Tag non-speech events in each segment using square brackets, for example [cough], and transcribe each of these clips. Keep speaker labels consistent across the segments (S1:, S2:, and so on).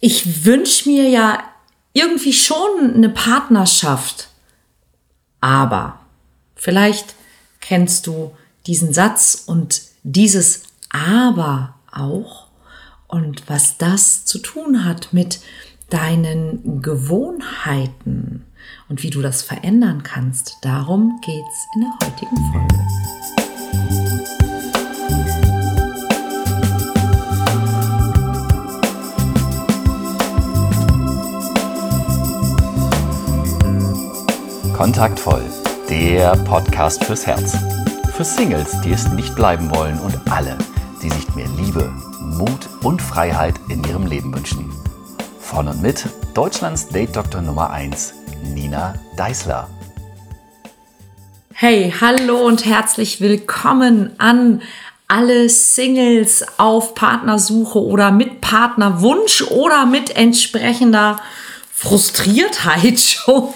S1: ich wünsche mir ja irgendwie schon eine Partnerschaft. Aber vielleicht kennst du diesen Satz und dieses Aber auch und was das zu tun hat mit deinen Gewohnheiten und wie du das verändern kannst. Darum geht's in der heutigen Folge.
S2: Kontaktvoll, der Podcast fürs Herz. Für Singles, die es nicht bleiben wollen und alle, die sich mehr Liebe, Mut und Freiheit in ihrem Leben wünschen. Von und mit Deutschlands Date-Doktor Nummer 1, Nina Deißler.
S1: Hey, hallo und herzlich willkommen an alle Singles auf Partnersuche oder mit Partnerwunsch oder mit entsprechender Frustriertheit [laughs] schon,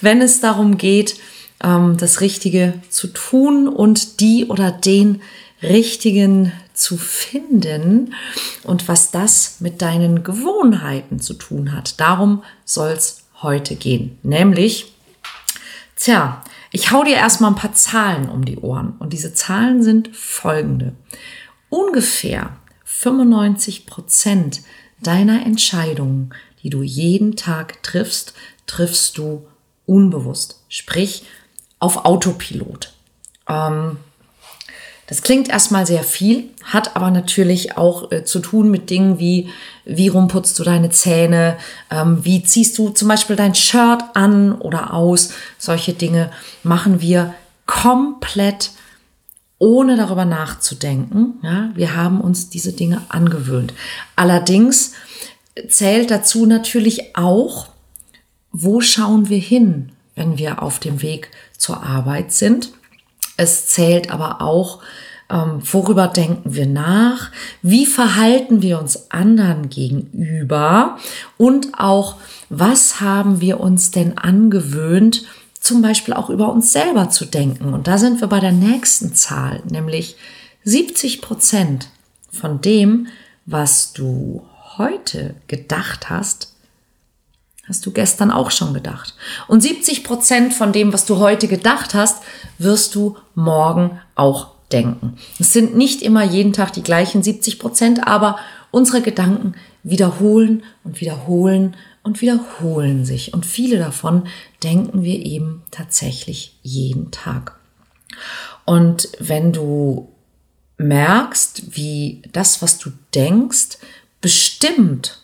S1: wenn es darum geht, ähm, das Richtige zu tun und die oder den Richtigen zu finden und was das mit deinen Gewohnheiten zu tun hat. Darum soll es heute gehen. Nämlich, tja, ich hau dir erstmal ein paar Zahlen um die Ohren und diese Zahlen sind folgende. Ungefähr 95 Prozent deiner Entscheidungen die du jeden Tag triffst, triffst du unbewusst, sprich auf Autopilot. Ähm, das klingt erstmal sehr viel, hat aber natürlich auch äh, zu tun mit Dingen wie, wie rumputzt du deine Zähne, ähm, wie ziehst du zum Beispiel dein Shirt an oder aus. Solche Dinge machen wir komplett ohne darüber nachzudenken. Ja, wir haben uns diese Dinge angewöhnt. Allerdings zählt dazu natürlich auch, wo schauen wir hin, wenn wir auf dem Weg zur Arbeit sind. Es zählt aber auch, ähm, worüber denken wir nach, wie verhalten wir uns anderen gegenüber und auch, was haben wir uns denn angewöhnt, zum Beispiel auch über uns selber zu denken. Und da sind wir bei der nächsten Zahl, nämlich 70 Prozent von dem, was du heute gedacht hast, hast du gestern auch schon gedacht. Und 70 Prozent von dem, was du heute gedacht hast, wirst du morgen auch denken. Es sind nicht immer jeden Tag die gleichen 70 Prozent, aber unsere Gedanken wiederholen und wiederholen und wiederholen sich. Und viele davon denken wir eben tatsächlich jeden Tag. Und wenn du merkst, wie das, was du denkst, bestimmt,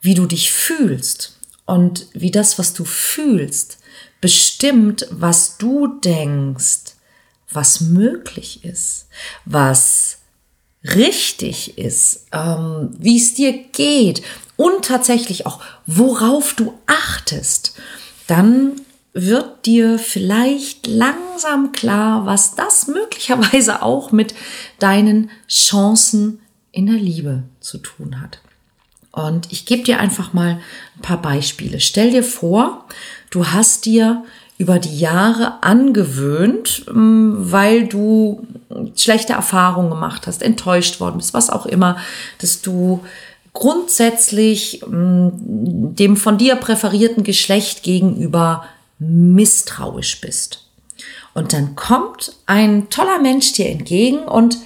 S1: wie du dich fühlst und wie das, was du fühlst, bestimmt, was du denkst, was möglich ist, was richtig ist, ähm, wie es dir geht und tatsächlich auch, worauf du achtest, dann wird dir vielleicht langsam klar, was das möglicherweise auch mit deinen Chancen in der Liebe zu tun hat. Und ich gebe dir einfach mal ein paar Beispiele. Stell dir vor, du hast dir über die Jahre angewöhnt, ähm, weil du schlechte Erfahrungen gemacht hast, enttäuscht worden bist, was auch immer, dass du grundsätzlich ähm, dem von dir präferierten Geschlecht gegenüber misstrauisch bist. Und dann kommt ein toller Mensch dir entgegen und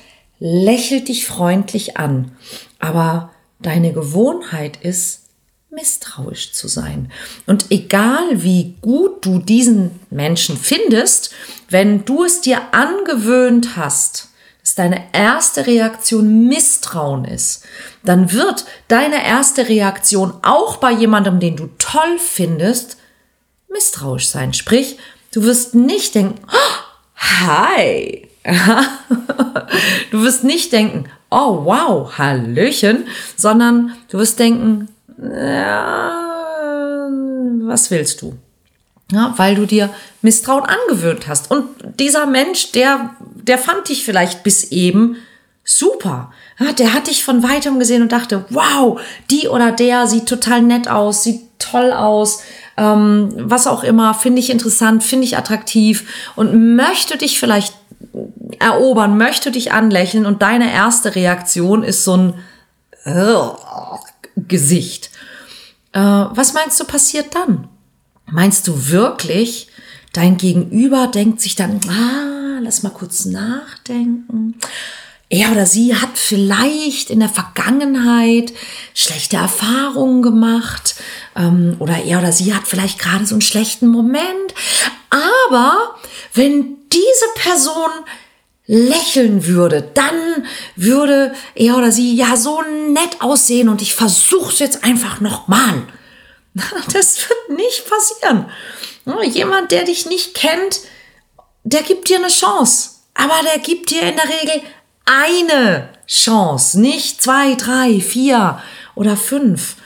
S1: lächelt dich freundlich an. Aber deine Gewohnheit ist, misstrauisch zu sein. Und egal wie gut du diesen Menschen findest, wenn du es dir angewöhnt hast, dass deine erste Reaktion Misstrauen ist, dann wird deine erste Reaktion auch bei jemandem, den du toll findest, misstrauisch sein. Sprich, du wirst nicht denken, oh, hi, [laughs] du wirst nicht denken, oh wow, Hallöchen, sondern du wirst denken, ja, was willst du? Ja, weil du dir Misstrauen angewöhnt hast. Und dieser Mensch, der, der fand dich vielleicht bis eben super. Ja, der hat dich von weitem gesehen und dachte, wow, die oder der sieht total nett aus, sieht toll aus, ähm, was auch immer, finde ich interessant, finde ich attraktiv und möchte dich vielleicht erobern, möchte dich anlächeln und deine erste Reaktion ist so ein Schockgesicht. Äh, was meinst du passiert dann? Meinst du wirklich, dein Gegenüber denkt sich dann, ah, lass mal kurz nachdenken. Er oder sie hat vielleicht in der Vergangenheit schlechte Erfahrungen gemacht ähm, oder er oder sie hat vielleicht gerade so einen schlechten Moment. Aber wenn diese Person lächeln würde, dann würde er oder sie ja so nett aussehen und ich versuche es jetzt einfach nochmal. [laughs] Das wird nicht passieren. Jemand, der dich nicht kennt, der gibt dir eine Chance. Aber der gibt dir in der Regel eine Chance, nicht zwei, drei, vier oder fünf.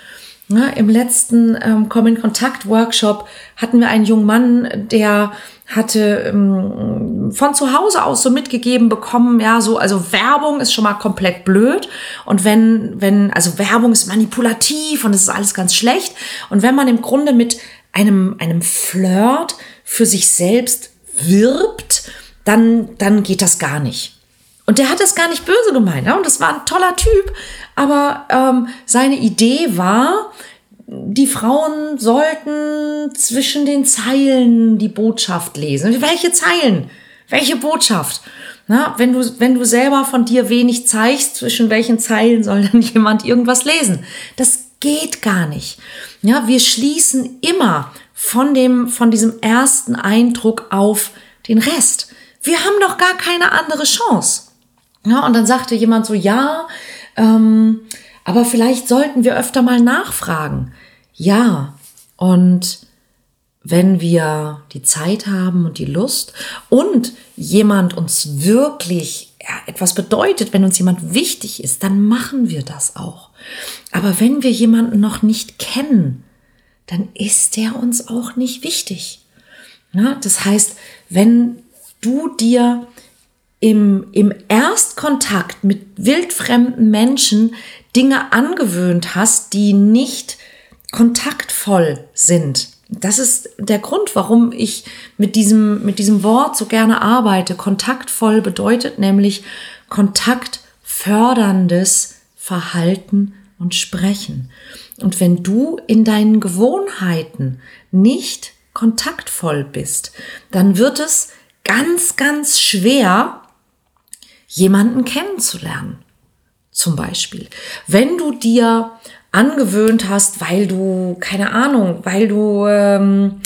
S1: Ja, Im letzten ähm, Komm in Kontakt Workshop hatten wir einen jungen Mann, der hatte ähm, von zu Hause aus so mitgegeben bekommen, ja, so, also Werbung ist schon mal komplett blöd. Und wenn, wenn, also Werbung ist manipulativ und es ist alles ganz schlecht. Und wenn man im Grunde mit einem, einem Flirt für sich selbst wirbt, dann, dann geht das gar nicht. Und der hat das gar nicht böse gemeint. Ja? Und das war ein toller Typ. Aber ähm, seine Idee war, die Frauen sollten zwischen den Zeilen die Botschaft lesen. Welche Zeilen? Welche Botschaft? Na, wenn du, wenn du selber von dir wenig zeigst, zwischen welchen Zeilen soll dann [laughs] jemand irgendwas lesen? Das geht gar nicht. Ja, wir schließen immer von dem, von diesem ersten Eindruck auf den Rest. Wir haben doch gar keine andere Chance. Ja, und dann sagte jemand so, ja, ähm, aber vielleicht sollten wir öfter mal nachfragen. Ja, und wenn wir die Zeit haben und die Lust und jemand uns wirklich etwas bedeutet, wenn uns jemand wichtig ist, dann machen wir das auch. Aber wenn wir jemanden noch nicht kennen, dann ist der uns auch nicht wichtig. Das heißt, wenn du dir im, im Erstkontakt mit wildfremden Menschen Dinge angewöhnt hast, die nicht kontaktvoll sind. Das ist der Grund, warum ich mit diesem, mit diesem Wort so gerne arbeite. Kontaktvoll bedeutet nämlich kontaktförderndes Verhalten und Sprechen. Und wenn du in deinen Gewohnheiten nicht kontaktvoll bist, dann wird es ganz, ganz schwer, jemanden kennenzulernen. Zum Beispiel, wenn du dir angewöhnt hast, weil du, keine Ahnung, weil du ähm,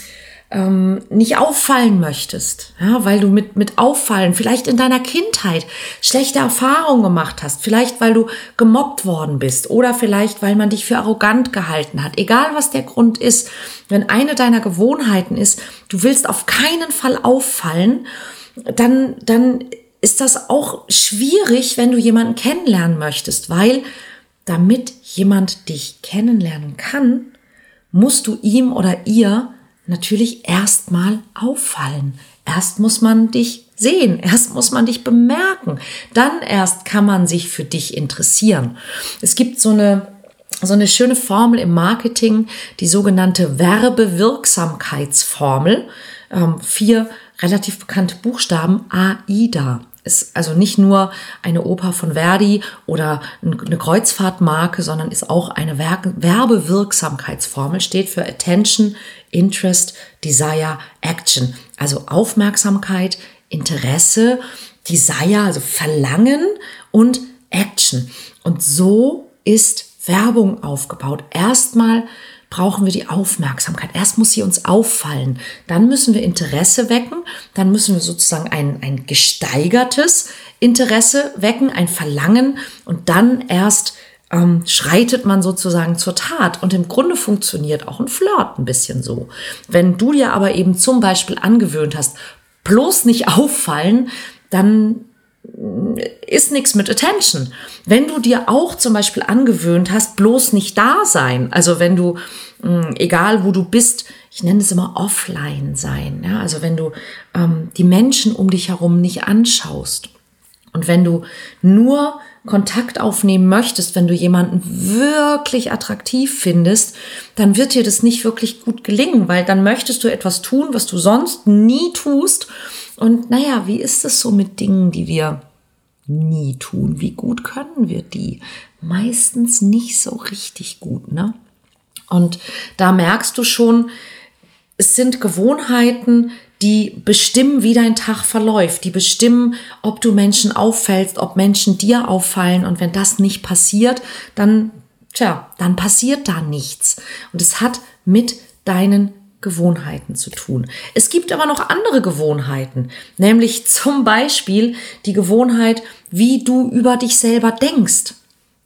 S1: ähm, nicht auffallen möchtest, ja, weil du mit, mit Auffallen vielleicht in deiner Kindheit schlechte Erfahrungen gemacht hast, vielleicht weil du gemobbt worden bist oder vielleicht weil man dich für arrogant gehalten hat, egal was der Grund ist, wenn eine deiner Gewohnheiten ist, du willst auf keinen Fall auffallen, dann, dann ist das auch schwierig, wenn du jemanden kennenlernen möchtest, weil damit jemand dich kennenlernen kann, musst du ihm oder ihr natürlich erstmal auffallen. Erst muss man dich sehen, erst muss man dich bemerken, dann erst kann man sich für dich interessieren. Es gibt so eine so eine schöne Formel im Marketing, die sogenannte Werbewirksamkeitsformel. Ähm, vier relativ bekannte Buchstaben AIDA ist also nicht nur eine Oper von Verdi oder eine Kreuzfahrtmarke, sondern ist auch eine Werbewirksamkeitsformel, steht für Attention, Interest, Desire, Action. Also Aufmerksamkeit, Interesse, Desire, also Verlangen und Action. Und so ist Werbung aufgebaut. Erstmal brauchen wir die Aufmerksamkeit. Erst muss sie uns auffallen. Dann müssen wir Interesse wecken. Dann müssen wir sozusagen ein, ein gesteigertes Interesse wecken, ein Verlangen. Und dann erst ähm, schreitet man sozusagen zur Tat. Und im Grunde funktioniert auch ein Flirt ein bisschen so. Wenn du dir aber eben zum Beispiel angewöhnt hast, bloß nicht auffallen, dann ist nichts mit Attention. Wenn du dir auch zum Beispiel angewöhnt hast, bloß nicht da sein, also wenn du, mm, egal wo du bist, ich nenne es immer offline sein, ja, also wenn du ähm, die Menschen um dich herum nicht anschaust und wenn du nur Kontakt aufnehmen möchtest, wenn du jemanden wirklich attraktiv findest, dann wird dir das nicht wirklich gut gelingen, weil dann möchtest du etwas tun, was du sonst nie tust. Und naja, wie ist es so mit Dingen, die wir nie tun. Wie gut können wir die? Meistens nicht so richtig gut, ne? Und da merkst du schon, es sind Gewohnheiten, die bestimmen, wie dein Tag verläuft, die bestimmen, ob du Menschen auffällst, ob Menschen dir auffallen. Und wenn das nicht passiert, dann, tja, dann passiert da nichts. Und es hat mit deinen Gewohnheiten zu tun. Es gibt aber noch andere Gewohnheiten, nämlich zum Beispiel die Gewohnheit, wie du über dich selber denkst.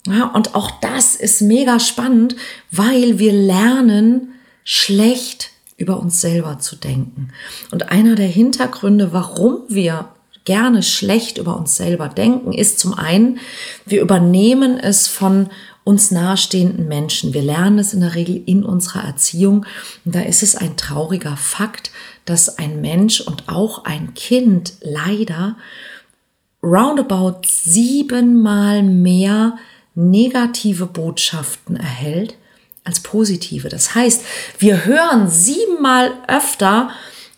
S1: Ja, und auch das ist mega spannend, weil wir lernen, schlecht über uns selber zu denken. Und einer der Hintergründe, warum wir gerne schlecht über uns selber denken, ist zum einen, wir übernehmen es von uns nahestehenden Menschen. Wir lernen es in der Regel in unserer Erziehung. Und da ist es ein trauriger Fakt, dass ein Mensch und auch ein Kind leider roundabout siebenmal mehr negative Botschaften erhält als positive. Das heißt, wir hören siebenmal öfter,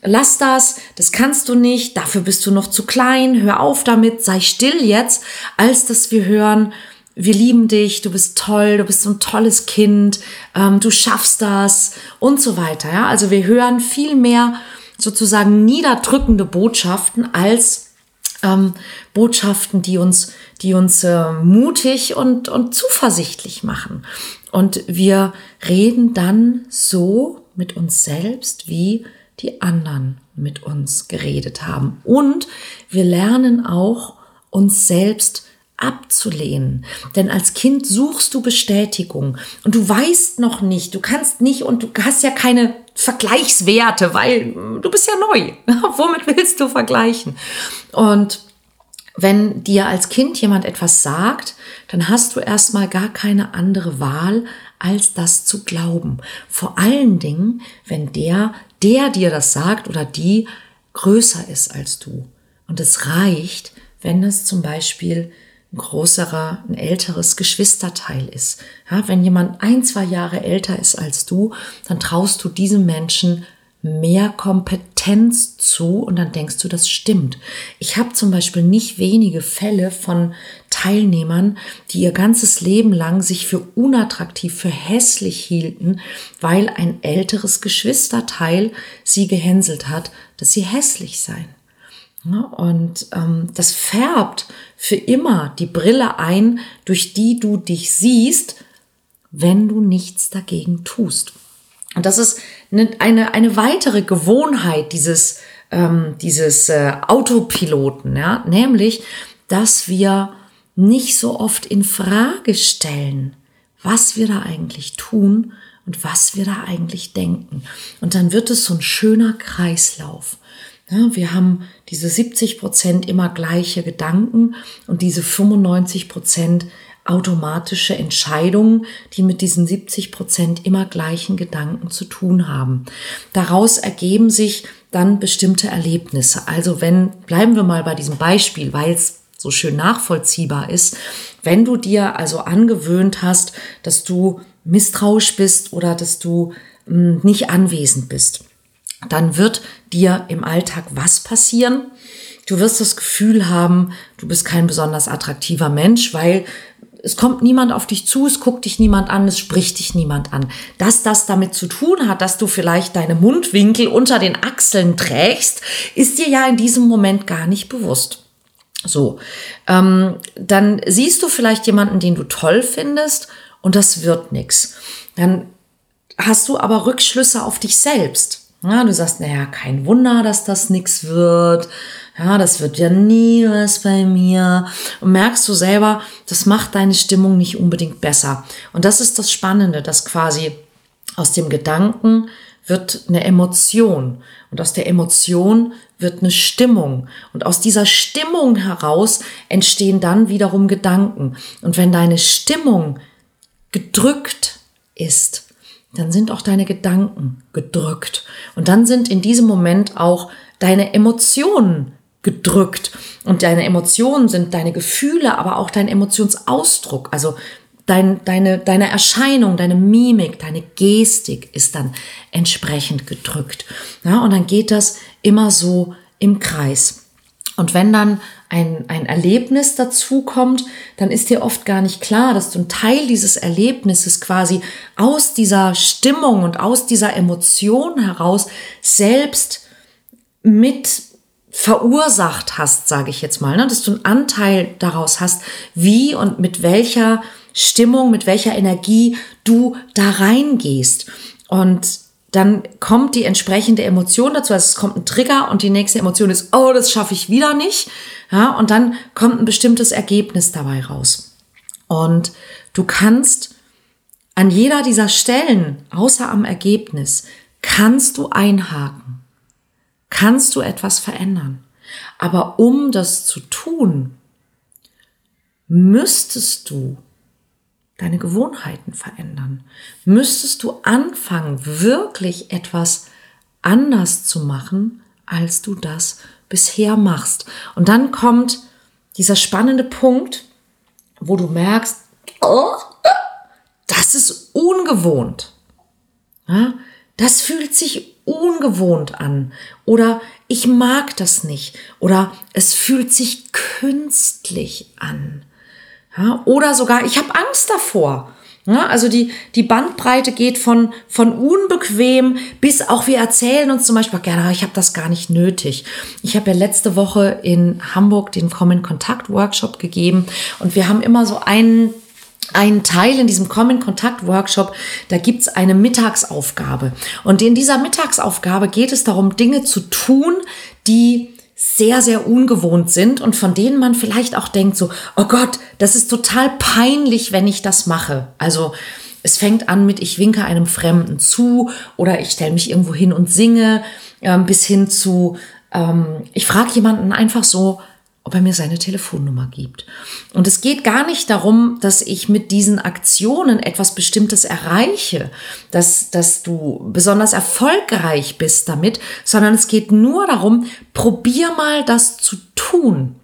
S1: lass das, das kannst du nicht, dafür bist du noch zu klein, hör auf damit, sei still jetzt, als dass wir hören, wir lieben dich, du bist toll, du bist so ein tolles Kind, ähm, du schaffst das und so weiter. Ja? Also wir hören viel mehr sozusagen niederdrückende Botschaften als ähm, Botschaften, die uns, die uns äh, mutig und, und zuversichtlich machen. Und wir reden dann so mit uns selbst, wie die anderen mit uns geredet haben. Und wir lernen auch, uns selbst abzulehnen. Denn als Kind suchst du Bestätigung und du weißt noch nicht, du kannst nicht und du hast ja keine Vergleichswerte, weil du bist ja neu. [laughs] Womit willst du vergleichen? Und wenn dir als Kind jemand etwas sagt, dann hast du erstmal gar keine andere Wahl, als das zu glauben. Vor allen Dingen, wenn der, der dir das sagt oder die größer ist als du. Und es reicht, wenn es zum Beispiel ein größerer, ein älteres Geschwisterteil ist. Ja, wenn jemand ein, zwei Jahre älter ist als du, dann traust du diesem Menschen mehr Kompetenz zu und dann denkst du, das stimmt. Ich habe zum Beispiel nicht wenige Fälle von Teilnehmern, die ihr ganzes Leben lang sich für unattraktiv, für hässlich hielten, weil ein älteres Geschwisterteil sie gehänselt hat, dass sie hässlich seien. Und ähm, das färbt für immer die Brille ein, durch die du dich siehst, wenn du nichts dagegen tust. Und das ist eine, eine, eine weitere Gewohnheit dieses, ähm, dieses äh, Autopiloten, ja? nämlich, dass wir nicht so oft in Frage stellen, was wir da eigentlich tun und was wir da eigentlich denken. Und dann wird es so ein schöner Kreislauf. Wir haben diese 70 Prozent immer gleiche Gedanken und diese 95 Prozent automatische Entscheidungen, die mit diesen 70 Prozent immer gleichen Gedanken zu tun haben. Daraus ergeben sich dann bestimmte Erlebnisse. Also wenn, bleiben wir mal bei diesem Beispiel, weil es so schön nachvollziehbar ist, wenn du dir also angewöhnt hast, dass du misstrauisch bist oder dass du hm, nicht anwesend bist, dann wird dir im Alltag was passieren? Du wirst das Gefühl haben, du bist kein besonders attraktiver Mensch, weil es kommt niemand auf dich zu, es guckt dich niemand an, es spricht dich niemand an. Dass das damit zu tun hat, dass du vielleicht deine Mundwinkel unter den Achseln trägst, ist dir ja in diesem Moment gar nicht bewusst. So, ähm, dann siehst du vielleicht jemanden, den du toll findest und das wird nichts. Dann hast du aber Rückschlüsse auf dich selbst. Ja, du sagst, naja, kein Wunder, dass das nichts wird. Ja, das wird ja nie was bei mir. Und merkst du selber, das macht deine Stimmung nicht unbedingt besser. Und das ist das Spannende, dass quasi aus dem Gedanken wird eine Emotion. Und aus der Emotion wird eine Stimmung. Und aus dieser Stimmung heraus entstehen dann wiederum Gedanken. Und wenn deine Stimmung gedrückt ist, dann sind auch deine Gedanken gedrückt. Und dann sind in diesem Moment auch deine Emotionen gedrückt. Und deine Emotionen sind deine Gefühle, aber auch dein Emotionsausdruck. Also dein, deine, deine Erscheinung, deine Mimik, deine Gestik ist dann entsprechend gedrückt. Ja, und dann geht das immer so im Kreis. Und wenn dann ein, ein Erlebnis dazu kommt, dann ist dir oft gar nicht klar, dass du ein Teil dieses Erlebnisses quasi aus dieser Stimmung und aus dieser Emotion heraus selbst mit verursacht hast, sage ich jetzt mal, ne? dass du einen Anteil daraus hast, wie und mit welcher Stimmung, mit welcher Energie du da reingehst. Und dann kommt die entsprechende Emotion dazu, also es kommt ein Trigger und die nächste Emotion ist, oh, das schaffe ich wieder nicht. Ja, und dann kommt ein bestimmtes Ergebnis dabei raus. Und du kannst an jeder dieser Stellen, außer am Ergebnis, kannst du einhaken kannst du etwas verändern. Aber um das zu tun, müsstest du deine Gewohnheiten verändern. Müsstest du anfangen, wirklich etwas anders zu machen, als du das bisher machst. Und dann kommt dieser spannende Punkt, wo du merkst, oh, das ist ungewohnt. Ja, das fühlt sich ungewohnt an oder ich mag das nicht oder es fühlt sich künstlich an. Ja, oder sogar ich habe Angst davor. Ja, also die, die Bandbreite geht von, von unbequem bis auch wir erzählen uns zum Beispiel gerne, ich habe das gar nicht nötig. Ich habe ja letzte Woche in Hamburg den Common Kontakt Workshop gegeben und wir haben immer so einen einen Teil in diesem Common Kontakt Workshop, da gibt's eine Mittagsaufgabe. Und in dieser Mittagsaufgabe geht es darum, Dinge zu tun, die sehr, sehr ungewohnt sind und von denen man vielleicht auch denkt so, oh Gott, das ist total peinlich, wenn ich das mache. Also es fängt an mit, ich winke einem Fremden zu oder ich stelle mich irgendwo hin und singe, äh, bis hin zu, ähm, ich frage jemanden einfach so, ob er mir seine Telefonnummer gibt. Und es geht gar nicht darum, dass ich mit diesen Aktionen etwas Bestimmtes erreiche, dass, dass du besonders erfolgreich bist damit, sondern es geht nur darum, probier mal das zu tun.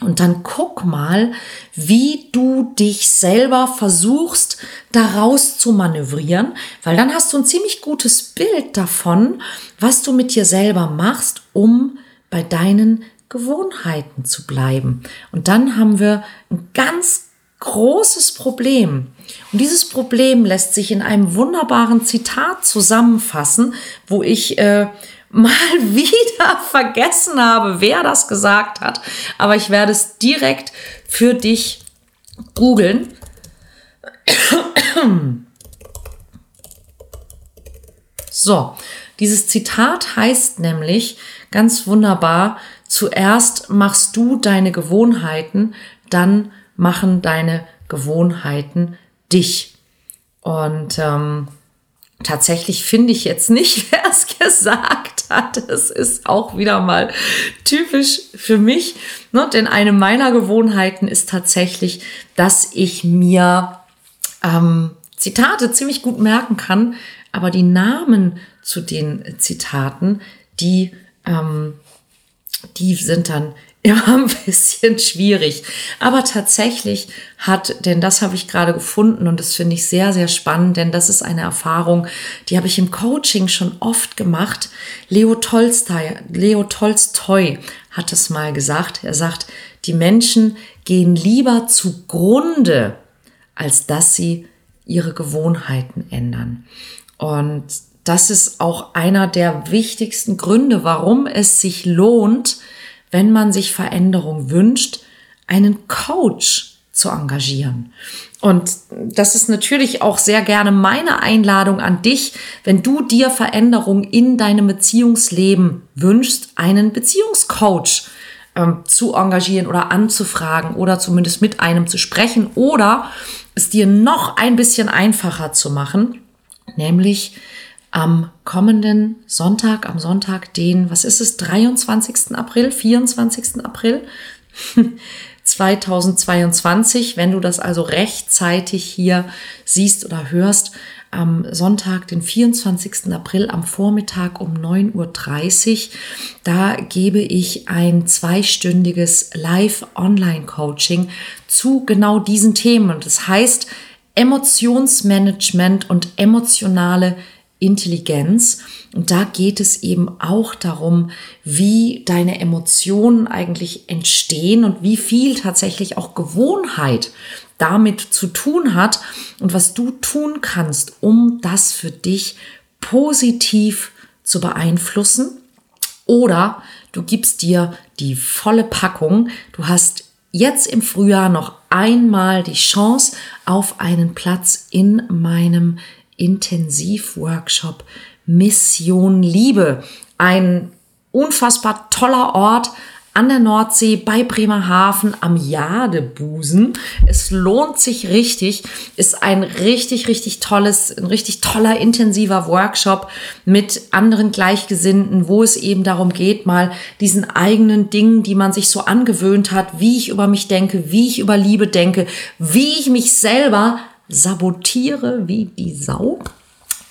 S1: Und dann guck mal, wie du dich selber versuchst, daraus zu manövrieren, weil dann hast du ein ziemlich gutes Bild davon, was du mit dir selber machst, um bei deinen Gewohnheiten zu bleiben. Und dann haben wir ein ganz großes Problem. Und dieses Problem lässt sich in einem wunderbaren Zitat zusammenfassen, wo ich äh, [laughs] mal wieder vergessen habe, wer das gesagt hat. Aber ich werde es direkt für dich googeln. So, dieses Zitat heißt nämlich ganz wunderbar, zuerst machst du deine Gewohnheiten, dann machen deine Gewohnheiten dich. Und ähm, tatsächlich finde ich jetzt nicht, [laughs] wer es gesagt hat. Es ist auch wieder mal typisch für mich. Ne? Denn eine meiner Gewohnheiten ist tatsächlich, dass ich mir ähm, Zitate ziemlich gut merken kann, aber die Namen zu den Zitaten, die ähm, die sind dann immer [laughs] ein bisschen schwierig. Aber tatsächlich hat, denn das habe ich gerade gefunden und das finde ich sehr, sehr spannend, denn das ist eine Erfahrung, die habe ich im Coaching schon oft gemacht. Leo Tolstoy, Leo Tolstoy hat es mal gesagt. Er sagt, die Menschen gehen lieber zugrunde, als dass sie ihre Gewohnheiten ändern. Und das ist auch einer der wichtigsten Gründe, warum es sich lohnt, wenn man sich Veränderung wünscht, einen Coach zu engagieren. Und das ist natürlich auch sehr gerne meine Einladung an dich, wenn du dir Veränderung in deinem Beziehungsleben wünschst, einen Beziehungscoach ähm, zu engagieren oder anzufragen oder zumindest mit einem zu sprechen oder es dir noch ein bisschen einfacher zu machen, nämlich am kommenden Sonntag, am Sonntag, den, was ist es, 23. April, 24. April [laughs] 2022, wenn du das also rechtzeitig hier siehst oder hörst, am Sonntag, den 24. April am Vormittag um 9.30 Uhr. Da gebe ich ein zweistündiges Live-Online-Coaching zu genau diesen Themen. Und das heißt Emotionsmanagement und emotionale Intelligenz. Und da geht es eben auch darum, wie deine Emotionen eigentlich entstehen und wie viel tatsächlich auch Gewohnheit damit zu tun hat und was du tun kannst, um das für dich positiv zu beeinflussen. Oder du gibst dir die volle Packung. Du hast jetzt im Frühjahr noch einmal die Chance auf einen Platz in meinem Intensivworkshop Mission Liebe. Ein unfassbar toller Ort an der Nordsee bei Bremerhaven am Jadebusen. Es lohnt sich richtig. Ist ein richtig, richtig tolles, ein richtig toller, intensiver Workshop mit anderen Gleichgesinnten, wo es eben darum geht, mal diesen eigenen Dingen, die man sich so angewöhnt hat, wie ich über mich denke, wie ich über Liebe denke, wie ich mich selber sabotiere wie die Sau.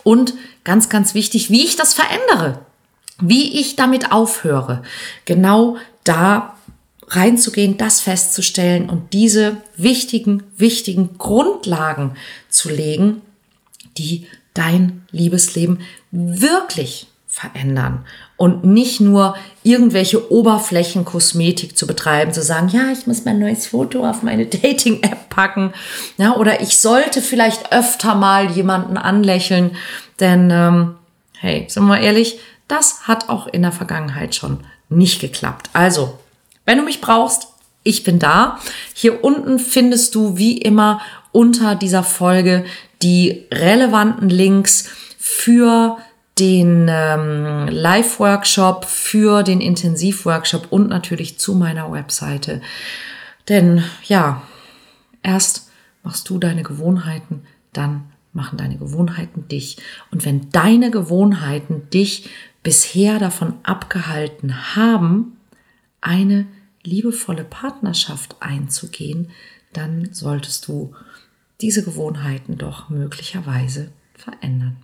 S1: Und ganz, ganz wichtig, wie ich das verändere, wie ich damit aufhöre. Genau da reinzugehen, das festzustellen und diese wichtigen, wichtigen Grundlagen zu legen, die dein Liebesleben wirklich verändern und nicht nur irgendwelche Oberflächenkosmetik zu betreiben, zu sagen, ja, ich muss mein neues Foto auf meine [laughs] Dating-App packen, ja, oder ich sollte vielleicht öfter mal jemanden anlächeln, denn ähm, hey, sind wir ehrlich, das hat auch in der Vergangenheit schon nicht geklappt. Also, wenn du mich brauchst, ich bin da. Hier unten findest du wie immer unter dieser Folge die relevanten Links für den ähm, Live-Workshop, für den Intensiv-Workshop und natürlich zu meiner Webseite. Denn ja, erst machst du deine Gewohnheiten, dann machen deine Gewohnheiten dich. Und wenn deine Gewohnheiten dich bisher davon abgehalten haben, eine liebevolle Partnerschaft einzugehen, dann solltest du diese Gewohnheiten doch möglicherweise verändern.